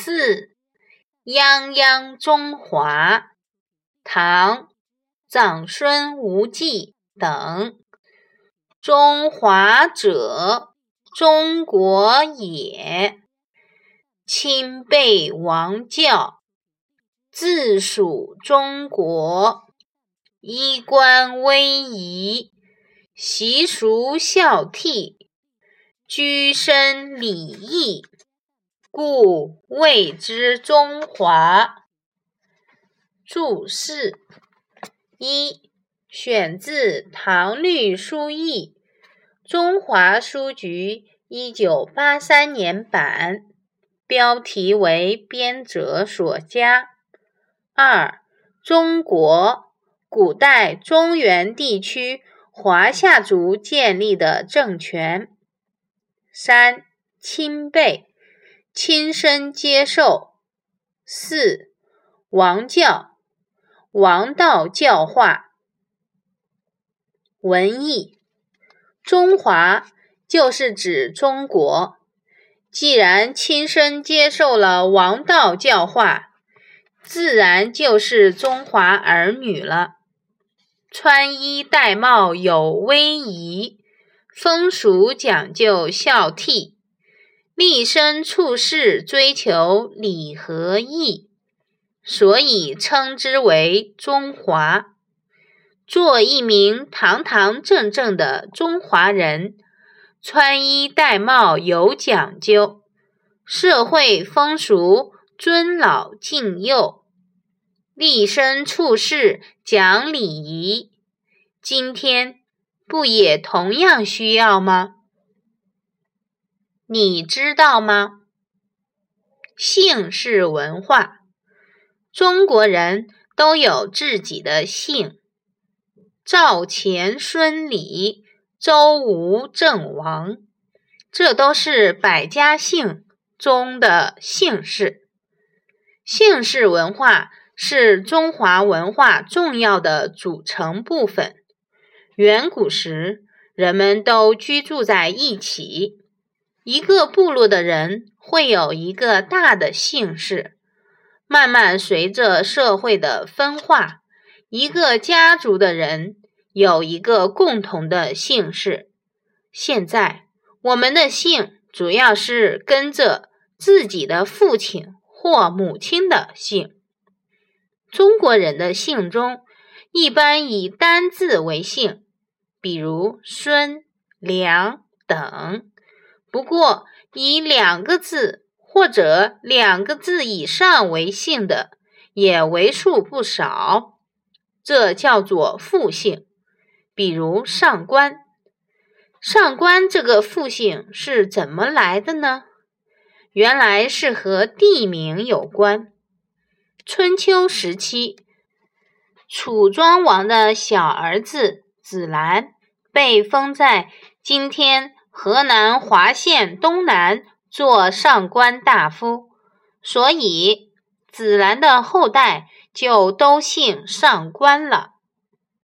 四，泱泱中华，唐，长孙无忌等。中华者，中国也。亲被王教，自属中国。衣冠威仪，习俗孝悌，居身礼义，故谓之中华。注释一：选自《唐律疏议》，中华书局一九八三年版，标题为编者所加。二：中国。古代中原地区华夏族建立的政权。三、亲辈，亲身接受。四、王教，王道教化。文艺，中华就是指中国。既然亲身接受了王道教化，自然就是中华儿女了。穿衣戴帽有威仪，风俗讲究孝悌，立身处世追求礼和义，所以称之为中华。做一名堂堂正正的中华人，穿衣戴帽有讲究，社会风俗尊老敬幼。立身处世讲礼仪，今天不也同样需要吗？你知道吗？姓氏文化，中国人都有自己的姓，赵、钱、孙、李、周、吴、郑、王，这都是百家姓中的姓氏。姓氏文化。是中华文化重要的组成部分。远古时，人们都居住在一起，一个部落的人会有一个大的姓氏。慢慢随着社会的分化，一个家族的人有一个共同的姓氏。现在，我们的姓主要是跟着自己的父亲或母亲的姓。中国人的姓中一般以单字为姓，比如孙、梁等。不过，以两个字或者两个字以上为姓的也为数不少，这叫做复姓。比如上官，上官这个复姓是怎么来的呢？原来是和地名有关。春秋时期，楚庄王的小儿子子兰被封在今天河南滑县东南做上官大夫，所以子兰的后代就都姓上官了。